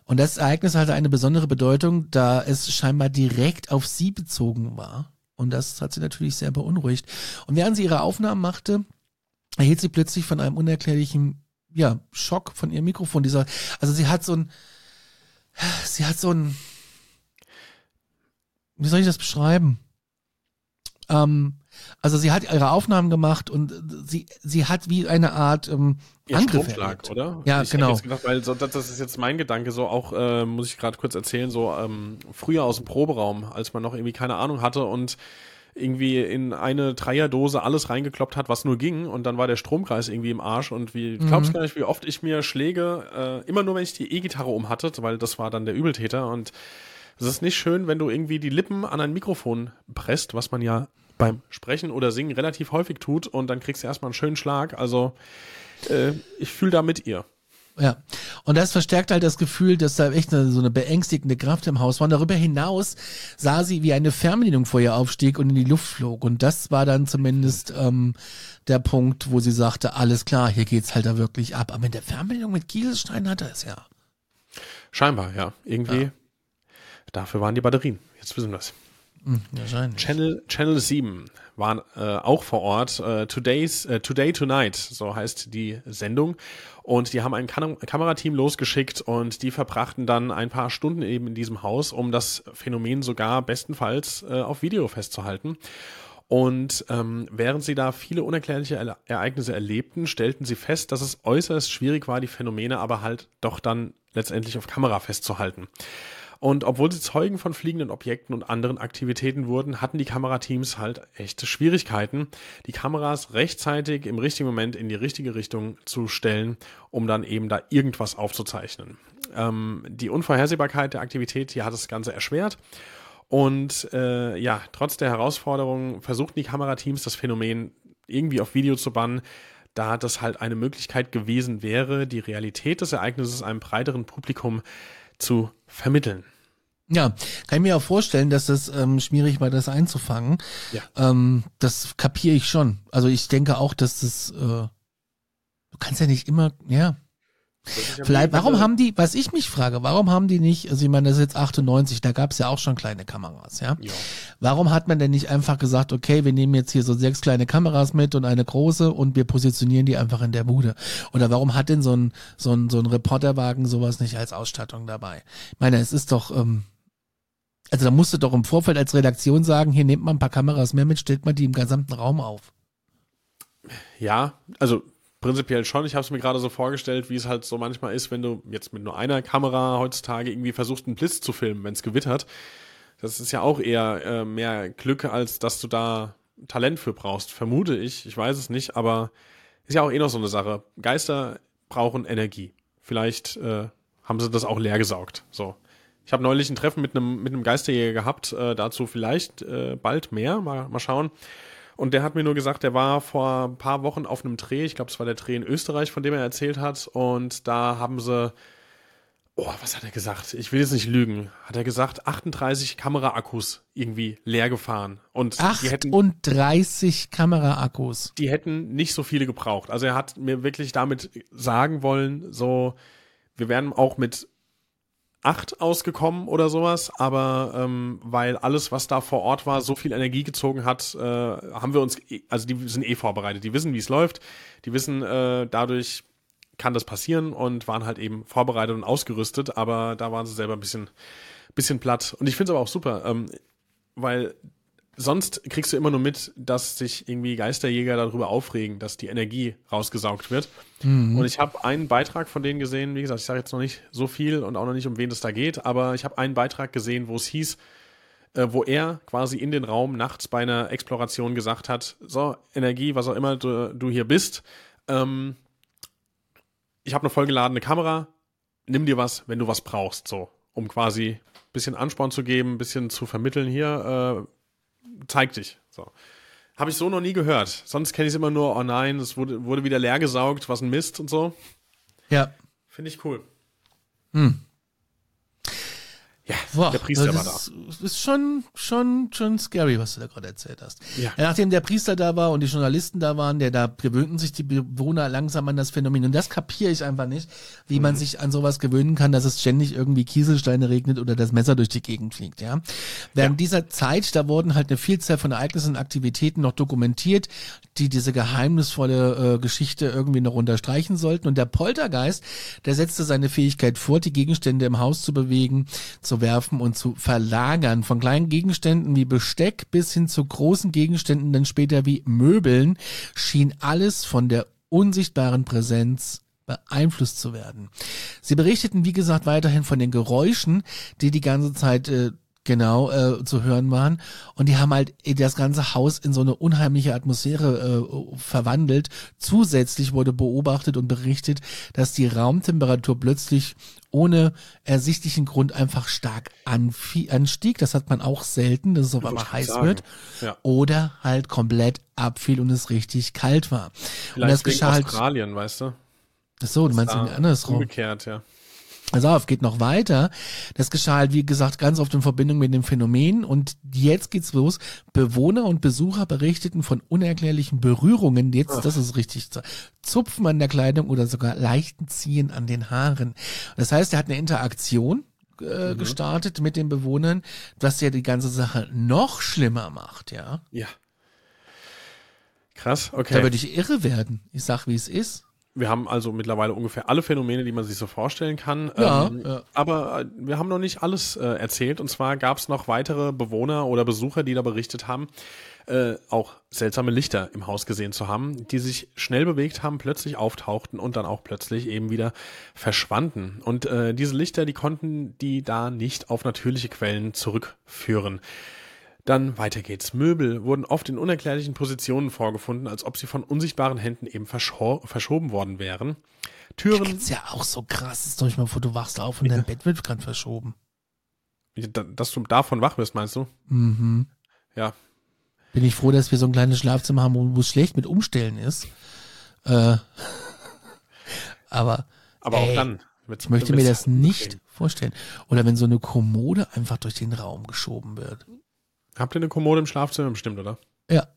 Speaker 1: Und das Ereignis hatte eine besondere Bedeutung, da es scheinbar direkt auf sie bezogen war. Und das hat sie natürlich sehr beunruhigt. Und während sie ihre Aufnahmen machte, erhielt sie plötzlich von einem unerklärlichen ja, Schock von ihrem Mikrofon. Dieser, also sie hat so ein, sie hat so ein, wie soll ich das beschreiben? Ähm, also sie hat ihre Aufnahmen gemacht und sie, sie hat wie eine Art ähm,
Speaker 2: ja, Angriff Stromschlag, oder?
Speaker 1: Ja, ich genau.
Speaker 2: Gedacht, weil so, das, das, ist jetzt mein Gedanke, so auch, äh, muss ich gerade kurz erzählen, so ähm, früher aus dem Proberaum, als man noch irgendwie keine Ahnung hatte und irgendwie in eine Dreierdose alles reingekloppt hat, was nur ging und dann war der Stromkreis irgendwie im Arsch und wie, mhm. glaubst gar nicht, wie oft ich mir Schläge, äh, immer nur wenn ich die E-Gitarre um hatte, weil das war dann der Übeltäter und es ist nicht schön, wenn du irgendwie die Lippen an ein Mikrofon presst, was man ja beim Sprechen oder Singen relativ häufig tut und dann kriegst du erstmal einen schönen Schlag. Also äh, ich fühle da mit ihr.
Speaker 1: Ja, und das verstärkt halt das Gefühl, dass da echt eine, so eine beängstigende Kraft im Haus war. Und darüber hinaus sah sie, wie eine Fernbedienung vor ihr aufstieg und in die Luft flog. Und das war dann zumindest ähm, der Punkt, wo sie sagte, alles klar, hier geht's halt da wirklich ab. Aber mit der Fernbedienung mit Kieselstein hat er es ja.
Speaker 2: Scheinbar, ja. Irgendwie. Ja. Dafür waren die Batterien. Jetzt wissen wir es.
Speaker 1: Hm,
Speaker 2: Channel, Channel 7 waren äh, auch vor Ort. Äh, Today's, äh, Today Tonight, so heißt die Sendung. Und die haben ein Kam Kamerateam losgeschickt und die verbrachten dann ein paar Stunden eben in diesem Haus, um das Phänomen sogar bestenfalls äh, auf Video festzuhalten. Und ähm, während sie da viele unerklärliche Ereignisse erlebten, stellten sie fest, dass es äußerst schwierig war, die Phänomene aber halt doch dann letztendlich auf Kamera festzuhalten. Und obwohl sie Zeugen von fliegenden Objekten und anderen Aktivitäten wurden, hatten die Kamerateams halt echte Schwierigkeiten, die Kameras rechtzeitig im richtigen Moment in die richtige Richtung zu stellen, um dann eben da irgendwas aufzuzeichnen. Ähm, die Unvorhersehbarkeit der Aktivität, die hat das Ganze erschwert. Und äh, ja, trotz der Herausforderungen versuchten die Kamerateams das Phänomen irgendwie auf Video zu bannen, da das halt eine Möglichkeit gewesen wäre, die Realität des Ereignisses einem breiteren Publikum zu vermitteln.
Speaker 1: Ja, kann ich mir auch vorstellen, dass das ähm, schwierig war, das einzufangen. Ja. Ähm, das kapiere ich schon. Also ich denke auch, dass das, äh, du kannst ja nicht immer, ja, Vielleicht, warum haben die, was ich mich frage, warum haben die nicht, also ich meine, das ist jetzt 98, da gab es ja auch schon kleine Kameras, ja? ja? Warum hat man denn nicht einfach gesagt, okay, wir nehmen jetzt hier so sechs kleine Kameras mit und eine große und wir positionieren die einfach in der Bude? Oder warum hat denn so ein, so ein, so ein Reporterwagen sowas nicht als Ausstattung dabei? Ich meine, es ist doch, ähm, also da musst du doch im Vorfeld als Redaktion sagen, hier nehmt mal ein paar Kameras mehr mit, stellt mal die im gesamten Raum auf.
Speaker 2: Ja, also Prinzipiell schon. Ich habe es mir gerade so vorgestellt, wie es halt so manchmal ist, wenn du jetzt mit nur einer Kamera heutzutage irgendwie versuchst, einen Blitz zu filmen, wenn es gewittert. Das ist ja auch eher äh, mehr Glück, als dass du da Talent für brauchst, vermute ich. Ich weiß es nicht, aber ist ja auch eh noch so eine Sache. Geister brauchen Energie. Vielleicht äh, haben sie das auch leer gesaugt. So. Ich habe neulich ein Treffen mit einem mit einem Geisterjäger gehabt. Äh, dazu vielleicht äh, bald mehr. Mal, mal schauen. Und der hat mir nur gesagt, der war vor ein paar Wochen auf einem Dreh, ich glaube, es war der Dreh in Österreich, von dem er erzählt hat. Und da haben sie, oh, was hat er gesagt? Ich will jetzt nicht lügen. Hat er gesagt, 38 Kameraakkus irgendwie leer gefahren. Und
Speaker 1: 38 Kameraakkus.
Speaker 2: Die hätten nicht so viele gebraucht. Also er hat mir wirklich damit sagen wollen, so, wir werden auch mit acht ausgekommen oder sowas, aber ähm, weil alles, was da vor Ort war, so viel Energie gezogen hat, äh, haben wir uns, also die sind eh vorbereitet, die wissen, wie es läuft, die wissen, äh, dadurch kann das passieren und waren halt eben vorbereitet und ausgerüstet, aber da waren sie selber ein bisschen, bisschen platt. Und ich finde es aber auch super, ähm, weil sonst kriegst du immer nur mit, dass sich irgendwie Geisterjäger darüber aufregen, dass die Energie rausgesaugt wird. Mhm. Und ich habe einen Beitrag von denen gesehen, wie gesagt, ich sage jetzt noch nicht so viel und auch noch nicht, um wen es da geht, aber ich habe einen Beitrag gesehen, wo es hieß, äh, wo er quasi in den Raum nachts bei einer Exploration gesagt hat, so, Energie, was auch immer du, du hier bist, ähm, ich habe eine vollgeladene Kamera, nimm dir was, wenn du was brauchst, so, um quasi ein bisschen Ansporn zu geben, ein bisschen zu vermitteln hier, äh, zeig dich, so. Habe ich so noch nie gehört. Sonst kenne ich es immer nur, oh nein, es wurde, wurde wieder leer gesaugt, was ein Mist und so.
Speaker 1: Ja.
Speaker 2: Finde ich cool.
Speaker 1: Hm.
Speaker 2: Ja,
Speaker 1: Boah,
Speaker 2: der Priester
Speaker 1: das
Speaker 2: war da.
Speaker 1: ist, ist schon, schon, schon scary, was du da gerade erzählt hast.
Speaker 2: Ja.
Speaker 1: Nachdem der Priester da war und die Journalisten da waren, der da gewöhnten sich die Bewohner langsam an das Phänomen. Und das kapiere ich einfach nicht, wie man
Speaker 2: Mhm.
Speaker 1: sich an sowas gewöhnen kann, dass es ständig irgendwie Kieselsteine regnet oder das Messer durch die Gegend fliegt, ja. Während dieser Zeit, da wurden halt eine Vielzahl von Ereignissen und Aktivitäten noch dokumentiert, die diese geheimnisvolle äh, Geschichte irgendwie noch unterstreichen sollten. Und der Poltergeist, der setzte seine Fähigkeit fort, die Gegenstände im Haus zu bewegen, zu werfen und zu verlagern. Von kleinen Gegenständen wie Besteck bis hin zu großen Gegenständen, dann später wie Möbeln, schien alles von der unsichtbaren Präsenz beeinflusst zu werden. Sie berichteten, wie gesagt, weiterhin von den Geräuschen, die die ganze Zeit äh, genau äh, zu hören waren. Und die haben halt das ganze Haus in so eine unheimliche Atmosphäre äh, verwandelt. Zusätzlich wurde beobachtet und berichtet, dass die Raumtemperatur plötzlich ohne ersichtlichen Grund einfach stark anstieg. Das hat man auch selten, dass es auf einmal heiß
Speaker 2: sagen.
Speaker 1: wird.
Speaker 2: Ja.
Speaker 1: Oder halt komplett abfiel und es richtig kalt war. und
Speaker 2: Vielleicht
Speaker 1: das
Speaker 2: wegen
Speaker 1: geschah halt.
Speaker 2: Australien, weißt du?
Speaker 1: Ach so, du meinst irgendwie andersrum.
Speaker 2: Umgekehrt, ja.
Speaker 1: Pass auf, geht noch weiter. Das geschah halt, wie gesagt, ganz oft in Verbindung mit dem Phänomen. Und jetzt geht's los. Bewohner und Besucher berichteten von unerklärlichen Berührungen. Jetzt, das ist richtig. Zupfen an der Kleidung oder sogar leichten Ziehen an den Haaren. Das heißt, er hat eine Interaktion äh, gestartet mit den Bewohnern, was ja die ganze Sache noch schlimmer macht, ja.
Speaker 2: Ja. Krass, okay.
Speaker 1: Da würde ich irre werden. Ich sag, wie es ist.
Speaker 2: Wir haben also mittlerweile ungefähr alle Phänomene, die man sich so vorstellen kann.
Speaker 1: Ja,
Speaker 2: ähm,
Speaker 1: ja.
Speaker 2: Aber äh, wir haben noch nicht alles äh, erzählt. Und zwar gab es noch weitere Bewohner oder Besucher, die da berichtet haben, äh, auch seltsame Lichter im Haus gesehen zu haben, die sich schnell bewegt haben, plötzlich auftauchten und dann auch plötzlich eben wieder verschwanden. Und äh, diese Lichter, die konnten die da nicht auf natürliche Quellen zurückführen. Dann weiter geht's. Möbel wurden oft in unerklärlichen Positionen vorgefunden, als ob sie von unsichtbaren Händen eben verscho verschoben worden wären. Türen,
Speaker 1: Das ist ja auch so krass. Ist doch nicht mal vor, du wachst auf und dein Bett wird gerade verschoben.
Speaker 2: Da- dass du davon wach wirst, meinst du?
Speaker 1: Mhm.
Speaker 2: Ja.
Speaker 1: Bin ich froh, dass wir so ein kleines Schlafzimmer haben, wo wo es schlecht mit Umstellen ist. Äh, aber
Speaker 2: Aber
Speaker 1: Ey,
Speaker 2: auch dann. Mit,
Speaker 1: ich möchte mir das nicht vorstellen. Oder wenn so eine Kommode einfach durch den Raum geschoben wird.
Speaker 2: Habt ihr eine Kommode im Schlafzimmer bestimmt, oder?
Speaker 1: Ja.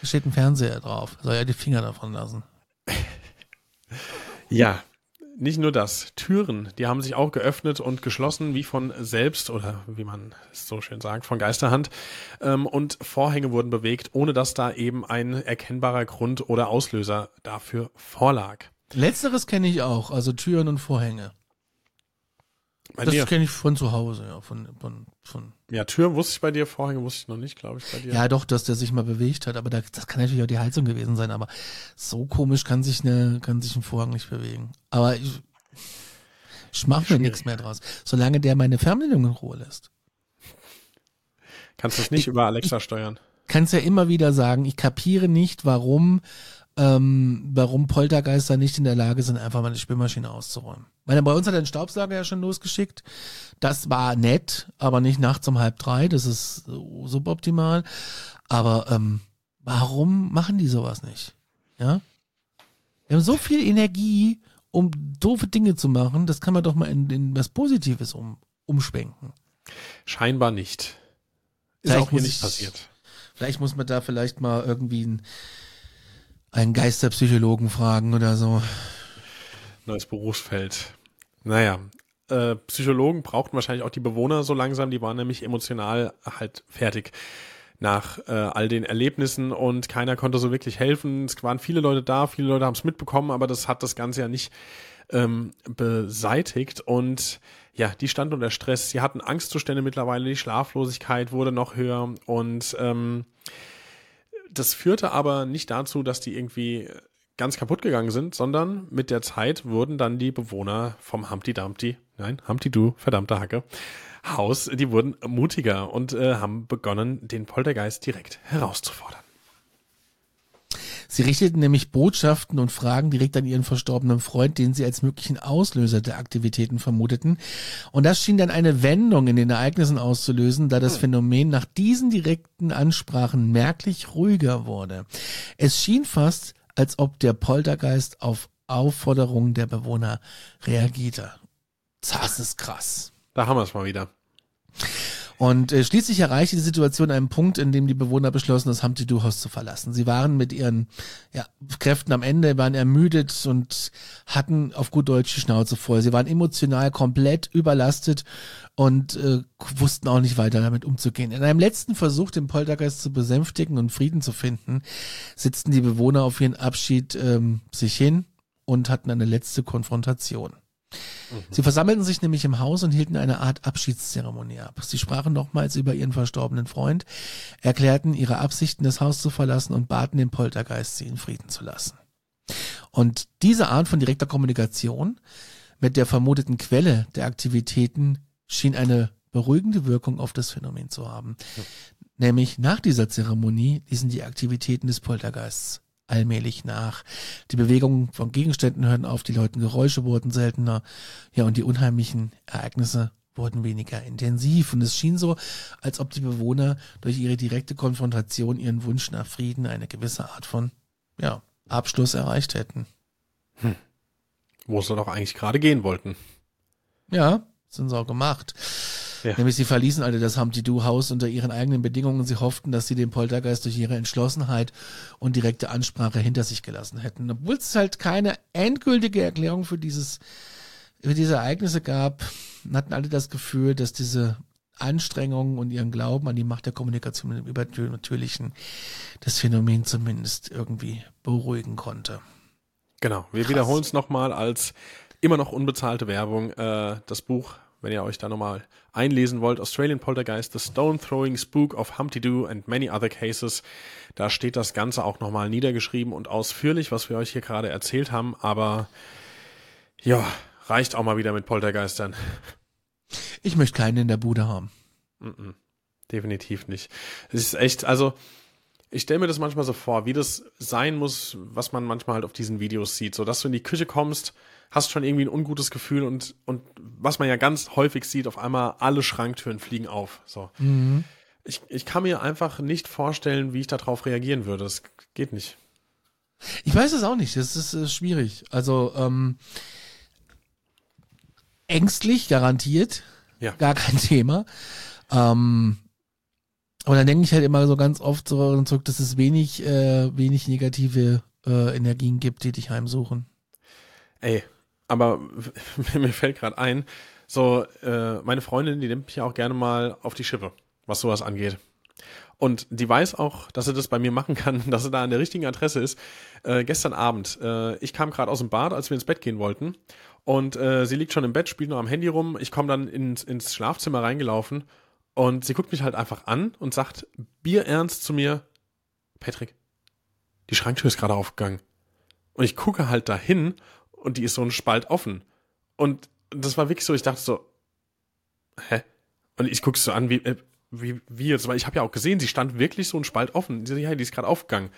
Speaker 1: Da steht ein Fernseher drauf. Soll ja die Finger davon lassen.
Speaker 2: Ja. Nicht nur das. Türen, die haben sich auch geöffnet und geschlossen, wie von selbst oder wie man es so schön sagt, von Geisterhand. Ähm, und Vorhänge wurden bewegt, ohne dass da eben ein erkennbarer Grund oder Auslöser dafür vorlag.
Speaker 1: Letzteres kenne ich auch, also Türen und Vorhänge.
Speaker 2: Bei
Speaker 1: das kenne ich von zu Hause, ja. Von, von, von.
Speaker 2: Ja, Türen wusste ich bei dir, Vorhänge wusste ich noch nicht, glaube ich, bei dir.
Speaker 1: Ja, doch, dass der sich mal bewegt hat, aber da, das kann natürlich auch die Heizung gewesen sein, aber so komisch kann sich eine, kann sich ein Vorhang nicht bewegen. Aber ich, ich mache mir nichts mehr draus. Solange der meine Fernbedienung in Ruhe lässt.
Speaker 2: Kannst du es nicht über Alexa steuern?
Speaker 1: Kannst ja immer wieder sagen, ich kapiere nicht, warum, ähm, warum Poltergeister nicht in der Lage sind, einfach mal eine Spülmaschine auszuräumen. Weil bei uns hat er den Staubsauger ja schon losgeschickt. Das war nett, aber nicht nachts um halb drei. Das ist suboptimal. Aber ähm, warum machen die sowas nicht? Ja? Wir haben so viel Energie, um doofe Dinge zu machen. Das kann man doch mal in, in was Positives um, umschwenken.
Speaker 2: Scheinbar nicht. Ist
Speaker 1: Vielleicht
Speaker 2: auch hier nicht
Speaker 1: ich-
Speaker 2: passiert.
Speaker 1: Vielleicht muss man da vielleicht mal irgendwie einen, einen Geisterpsychologen fragen oder so.
Speaker 2: Neues Berufsfeld. Naja, äh, Psychologen brauchten wahrscheinlich auch die Bewohner so langsam, die waren nämlich emotional halt fertig nach äh, all den Erlebnissen und keiner konnte so wirklich helfen. Es waren viele Leute da, viele Leute haben es mitbekommen, aber das hat das Ganze ja nicht ähm, beseitigt und ja, die stand unter Stress. Sie hatten Angstzustände mittlerweile, die Schlaflosigkeit wurde noch höher und ähm, das führte aber nicht dazu, dass die irgendwie ganz kaputt gegangen sind, sondern mit der Zeit wurden dann die Bewohner vom Humpty Dumpty, nein, Humpty Du, verdammte Hacke, Haus, die wurden mutiger und äh, haben begonnen, den Poltergeist direkt herauszufordern.
Speaker 1: Sie richteten nämlich Botschaften und Fragen direkt an ihren verstorbenen Freund, den sie als möglichen Auslöser der Aktivitäten vermuteten. Und das schien dann eine Wendung in den Ereignissen auszulösen, da das hm. Phänomen nach diesen direkten Ansprachen merklich ruhiger wurde. Es schien fast, als ob der Poltergeist auf Aufforderungen der Bewohner reagierte. Das ist krass.
Speaker 2: Da haben wir es mal wieder.
Speaker 1: Und äh, schließlich erreichte die Situation einen Punkt, in dem die Bewohner beschlossen, das Humpty Du-Haus zu verlassen. Sie waren mit ihren ja, Kräften am Ende, waren ermüdet und hatten auf gut Deutsch die Schnauze voll. Sie waren emotional komplett überlastet und äh, wussten auch nicht weiter damit umzugehen. In einem letzten Versuch, den Poltergeist zu besänftigen und Frieden zu finden, sitzten die Bewohner auf ihren Abschied ähm, sich hin und hatten eine letzte Konfrontation. Mhm. Sie versammelten sich nämlich im Haus und hielten eine Art Abschiedszeremonie ab. Sie sprachen nochmals über ihren verstorbenen Freund, erklärten ihre Absichten, das Haus zu verlassen und baten den Poltergeist, sie in Frieden zu lassen. Und diese Art von direkter Kommunikation mit der vermuteten Quelle der Aktivitäten schien eine beruhigende Wirkung auf das Phänomen zu haben. Ja. Nämlich nach dieser Zeremonie ließen die Aktivitäten des Poltergeists allmählich nach. Die Bewegungen von Gegenständen hörten auf, die Leuten Geräusche wurden seltener, ja, und die unheimlichen Ereignisse wurden weniger intensiv. Und es schien so, als ob die Bewohner durch ihre direkte Konfrontation ihren Wunsch nach Frieden eine gewisse Art von, ja, Abschluss erreicht hätten.
Speaker 2: Hm. Wo sie doch eigentlich gerade gehen wollten.
Speaker 1: Ja, sind sie auch gemacht. Ja. Nämlich sie verließen alle das Humpty Du Haus unter ihren eigenen Bedingungen. Sie hofften, dass sie den Poltergeist durch ihre Entschlossenheit und direkte Ansprache hinter sich gelassen hätten. Obwohl es halt keine endgültige Erklärung für dieses, für diese Ereignisse gab, hatten alle das Gefühl, dass diese Anstrengungen und ihren Glauben an die Macht der Kommunikation mit dem Übernatürlichen das Phänomen zumindest irgendwie beruhigen konnte.
Speaker 2: Genau, wir wiederholen es nochmal als immer noch unbezahlte Werbung. Äh, das Buch wenn ihr euch da nochmal einlesen wollt, Australian Poltergeist, The Stone Throwing Spook of Humpty Doo and Many Other Cases. Da steht das Ganze auch nochmal niedergeschrieben und ausführlich, was wir euch hier gerade erzählt haben, aber ja, reicht auch mal wieder mit Poltergeistern.
Speaker 1: Ich möchte keinen in der Bude haben.
Speaker 2: Mm -mm, definitiv nicht. Es ist echt, also ich stelle mir das manchmal so vor, wie das sein muss, was man manchmal halt auf diesen Videos sieht, so dass du in die Küche kommst hast schon irgendwie ein ungutes Gefühl und, und was man ja ganz häufig sieht, auf einmal alle Schranktüren fliegen auf. So. Mhm. Ich, ich kann mir einfach nicht vorstellen, wie ich darauf reagieren würde. Das geht nicht.
Speaker 1: Ich weiß es auch nicht. Das ist, ist schwierig. Also ähm, ängstlich, garantiert. Ja. Gar kein Thema. Ähm, aber dann denke ich halt immer so ganz oft so zurück, dass es wenig, äh, wenig negative äh, Energien gibt, die dich heimsuchen.
Speaker 2: Ey, aber mir fällt gerade ein, so, äh, meine Freundin, die nimmt mich ja auch gerne mal auf die Schippe, was sowas angeht. Und die weiß auch, dass sie das bei mir machen kann, dass sie da an der richtigen Adresse ist. Äh, gestern Abend, äh, ich kam gerade aus dem Bad, als wir ins Bett gehen wollten. Und äh, sie liegt schon im Bett, spielt noch am Handy rum. Ich komme dann ins, ins Schlafzimmer reingelaufen und sie guckt mich halt einfach an und sagt bierernst zu mir, Patrick, die Schranktür ist gerade aufgegangen. Und ich gucke halt dahin und die ist so ein Spalt offen. Und das war wirklich so, ich dachte so, hä? Und ich guck's so an, wie, äh, wie, wie jetzt, weil ich habe ja auch gesehen, sie stand wirklich so ein Spalt offen. Sie, ja, die ist gerade aufgegangen.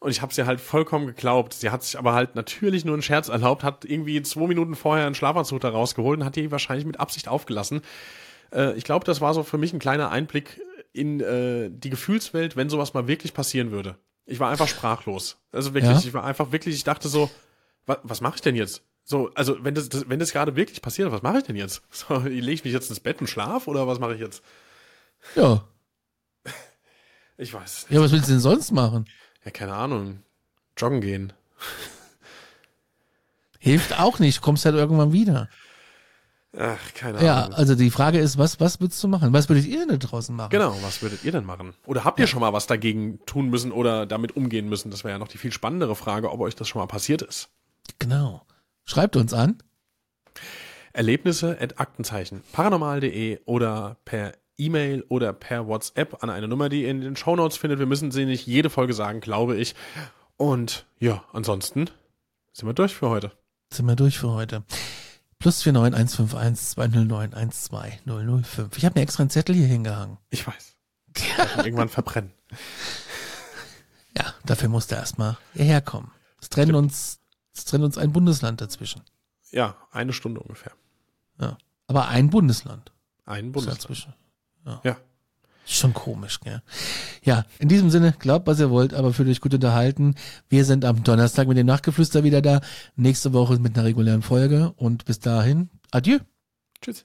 Speaker 2: Und ich habe sie halt vollkommen geglaubt. Sie hat sich aber halt natürlich nur einen Scherz erlaubt, hat irgendwie zwei Minuten vorher einen Schlafanzug da rausgeholt und hat die wahrscheinlich mit Absicht aufgelassen. Äh, ich glaube, das war so für mich ein kleiner Einblick in äh, die Gefühlswelt, wenn sowas mal wirklich passieren würde. Ich war einfach sprachlos. Also wirklich, ja? ich war einfach wirklich, ich dachte so, was, was mache ich denn jetzt? So, also wenn das, das wenn das gerade wirklich passiert, was mache ich denn jetzt? So, lege ich mich jetzt ins Bett und schlaf oder was mache ich jetzt?
Speaker 1: Ja.
Speaker 2: Ich weiß.
Speaker 1: Ja, was willst du denn sonst machen?
Speaker 2: Ja, keine Ahnung. Joggen gehen.
Speaker 1: Hilft auch nicht, kommst halt irgendwann wieder.
Speaker 2: Ach, keine Ahnung.
Speaker 1: Ja, also die Frage ist, was, was würdest du machen? Was würdet ihr denn draußen machen?
Speaker 2: Genau, was würdet ihr denn machen? Oder habt ihr ja. schon mal was dagegen tun müssen oder damit umgehen müssen? Das wäre ja noch die viel spannendere Frage, ob euch das schon mal passiert ist.
Speaker 1: Genau. Schreibt uns an.
Speaker 2: Erlebnisse at Aktenzeichen paranormal.de oder per E-Mail oder per WhatsApp an eine Nummer, die ihr in den Shownotes findet. Wir müssen sie nicht jede Folge sagen, glaube ich. Und ja, ansonsten sind wir durch für heute.
Speaker 1: Sind wir durch für heute. Plus 49151 209 12005. Ich habe mir extra einen Zettel hier hingehangen.
Speaker 2: Ich weiß. Irgendwann verbrennen.
Speaker 1: Ja, dafür musste erstmal hierher kommen. Es trennt uns, es trennt uns ein Bundesland dazwischen.
Speaker 2: Ja, eine Stunde ungefähr.
Speaker 1: Ja. Aber ein Bundesland.
Speaker 2: Ein Bundesland.
Speaker 1: dazwischen.
Speaker 2: Ja.
Speaker 1: Schon komisch, gell? Ja, in diesem Sinne, glaubt, was ihr wollt, aber fühlt euch gut unterhalten. Wir sind am Donnerstag mit dem Nachtgeflüster wieder da. Nächste Woche mit einer regulären Folge. Und bis dahin, adieu.
Speaker 2: Tschüss.